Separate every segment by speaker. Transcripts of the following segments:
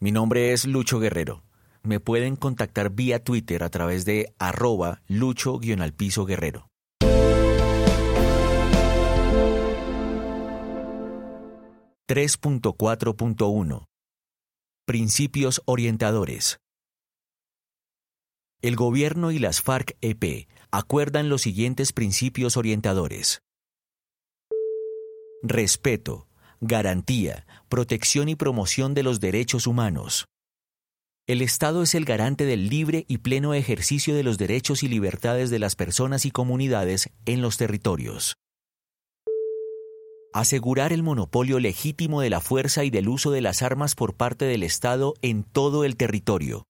Speaker 1: Mi nombre es Lucho Guerrero. Me pueden contactar vía Twitter a través de arroba lucho-guerrero. Guerrero. ...3.4.1... Principios orientadores. El gobierno y las FARC-EP acuerdan los siguientes principios orientadores. Respeto, garantía, protección y promoción de los derechos humanos. El Estado es el garante del libre y pleno ejercicio de los derechos y libertades de las personas y comunidades en los territorios. Asegurar el monopolio legítimo de la fuerza y del uso de las armas por parte del Estado en todo el territorio.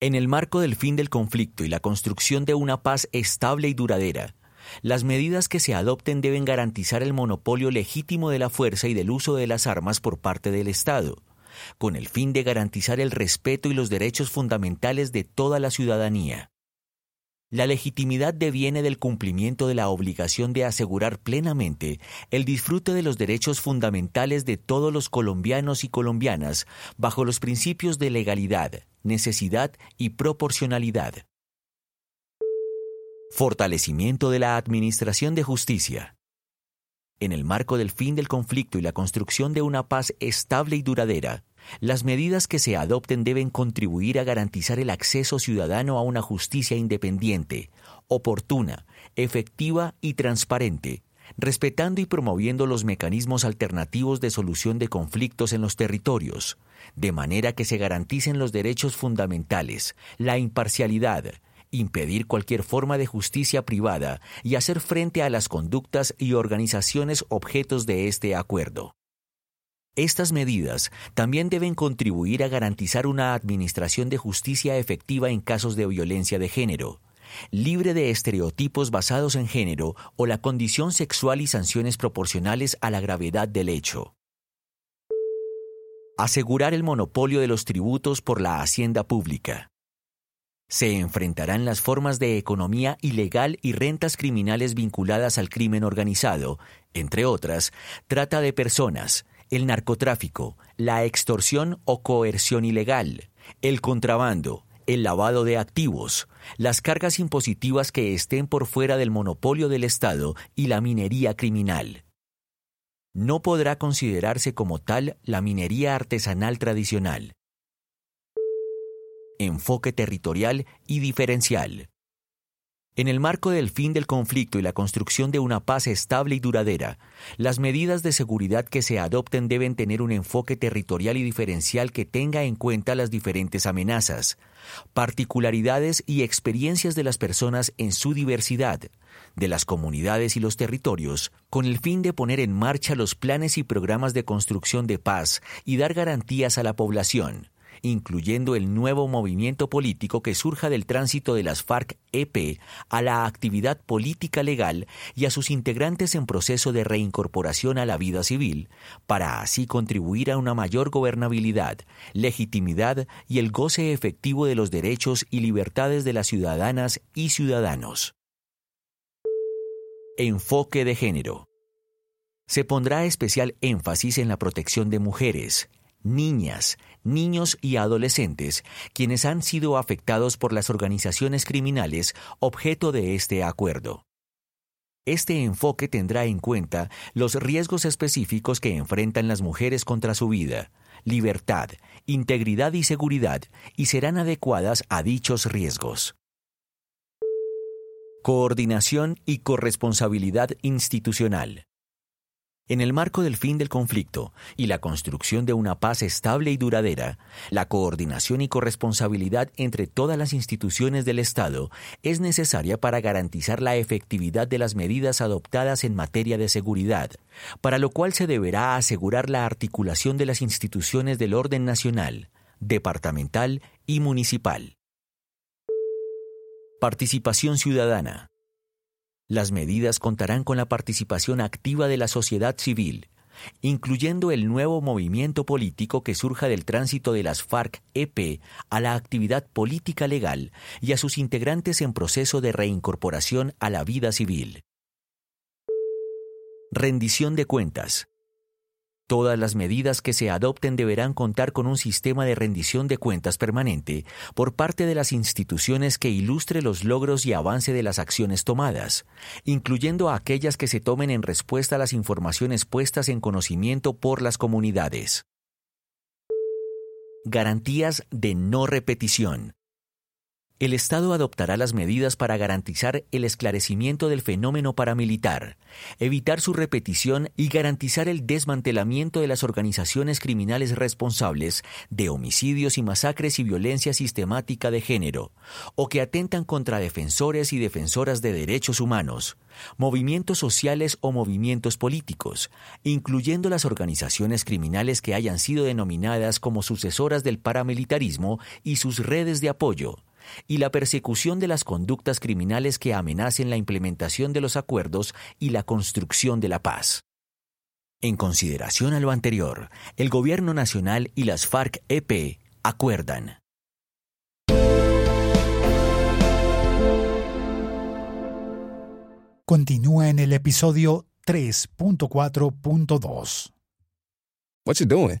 Speaker 1: En el marco del fin del conflicto y la construcción de una paz estable y duradera, las medidas que se adopten deben garantizar el monopolio legítimo de la fuerza y del uso de las armas por parte del Estado, con el fin de garantizar el respeto y los derechos fundamentales de toda la ciudadanía. La legitimidad deviene del cumplimiento de la obligación de asegurar plenamente el disfrute de los derechos fundamentales de todos los colombianos y colombianas bajo los principios de legalidad, necesidad y proporcionalidad. Fortalecimiento de la Administración de Justicia. En el marco del fin del conflicto y la construcción de una paz estable y duradera, las medidas que se adopten deben contribuir a garantizar el acceso ciudadano a una justicia independiente, oportuna, efectiva y transparente, respetando y promoviendo los mecanismos alternativos de solución de conflictos en los territorios, de manera que se garanticen los derechos fundamentales, la imparcialidad, impedir cualquier forma de justicia privada y hacer frente a las conductas y organizaciones objetos de este acuerdo. Estas medidas también deben contribuir a garantizar una administración de justicia efectiva en casos de violencia de género, libre de estereotipos basados en género o la condición sexual y sanciones proporcionales a la gravedad del hecho. Asegurar el monopolio de los tributos por la hacienda pública. Se enfrentarán las formas de economía ilegal y rentas criminales vinculadas al crimen organizado, entre otras, trata de personas, el narcotráfico, la extorsión o coerción ilegal, el contrabando, el lavado de activos, las cargas impositivas que estén por fuera del monopolio del Estado y la minería criminal. No podrá considerarse como tal la minería artesanal tradicional enfoque territorial y diferencial. En el marco del fin del conflicto y la construcción de una paz estable y duradera, las medidas de seguridad que se adopten deben tener un enfoque territorial y diferencial que tenga en cuenta las diferentes amenazas, particularidades y experiencias de las personas en su diversidad, de las comunidades y los territorios, con el fin de poner en marcha los planes y programas de construcción de paz y dar garantías a la población incluyendo el nuevo movimiento político que surja del tránsito de las FARC-EP a la actividad política legal y a sus integrantes en proceso de reincorporación a la vida civil, para así contribuir a una mayor gobernabilidad, legitimidad y el goce efectivo de los derechos y libertades de las ciudadanas y ciudadanos. Enfoque de género. Se pondrá especial énfasis en la protección de mujeres, niñas, niños y adolescentes, quienes han sido afectados por las organizaciones criminales objeto de este acuerdo. Este enfoque tendrá en cuenta los riesgos específicos que enfrentan las mujeres contra su vida, libertad, integridad y seguridad y serán adecuadas a dichos riesgos. Coordinación y corresponsabilidad institucional. En el marco del fin del conflicto y la construcción de una paz estable y duradera, la coordinación y corresponsabilidad entre todas las instituciones del Estado es necesaria para garantizar la efectividad de las medidas adoptadas en materia de seguridad, para lo cual se deberá asegurar la articulación de las instituciones del orden nacional, departamental y municipal. Participación ciudadana. Las medidas contarán con la participación activa de la sociedad civil, incluyendo el nuevo movimiento político que surja del tránsito de las FARC-EP a la actividad política legal y a sus integrantes en proceso de reincorporación a la vida civil. Rendición de cuentas. Todas las medidas que se adopten deberán contar con un sistema de rendición de cuentas permanente por parte de las instituciones que ilustre los logros y avance de las acciones tomadas, incluyendo aquellas que se tomen en respuesta a las informaciones puestas en conocimiento por las comunidades. Garantías de no repetición. El Estado adoptará las medidas para garantizar el esclarecimiento del fenómeno paramilitar, evitar su repetición y garantizar el desmantelamiento de las organizaciones criminales responsables de homicidios y masacres y violencia sistemática de género, o que atentan contra defensores y defensoras de derechos humanos, movimientos sociales o movimientos políticos, incluyendo las organizaciones criminales que hayan sido denominadas como sucesoras del paramilitarismo y sus redes de apoyo y la persecución de las conductas criminales que amenacen la implementación de los acuerdos y la construcción de la paz. En consideración a lo anterior, el Gobierno Nacional y las FARC-EP acuerdan.
Speaker 2: Continúa en el episodio 3.4.2.
Speaker 3: What's it doing?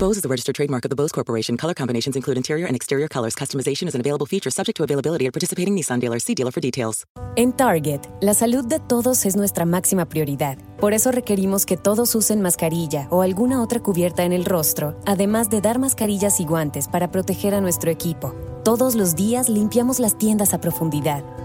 Speaker 4: Bose is a registered trademark of the Bose Corporation. Color combinations include interior and exterior colors. Customization is an available feature subject to availability at participating Nissan dealers. See dealer for details.
Speaker 5: En Target, la salud de todos es nuestra máxima prioridad. Por eso requerimos que todos usen mascarilla o alguna otra cubierta en el rostro, además de dar mascarillas y guantes para proteger a nuestro equipo. Todos los días limpiamos las tiendas a profundidad,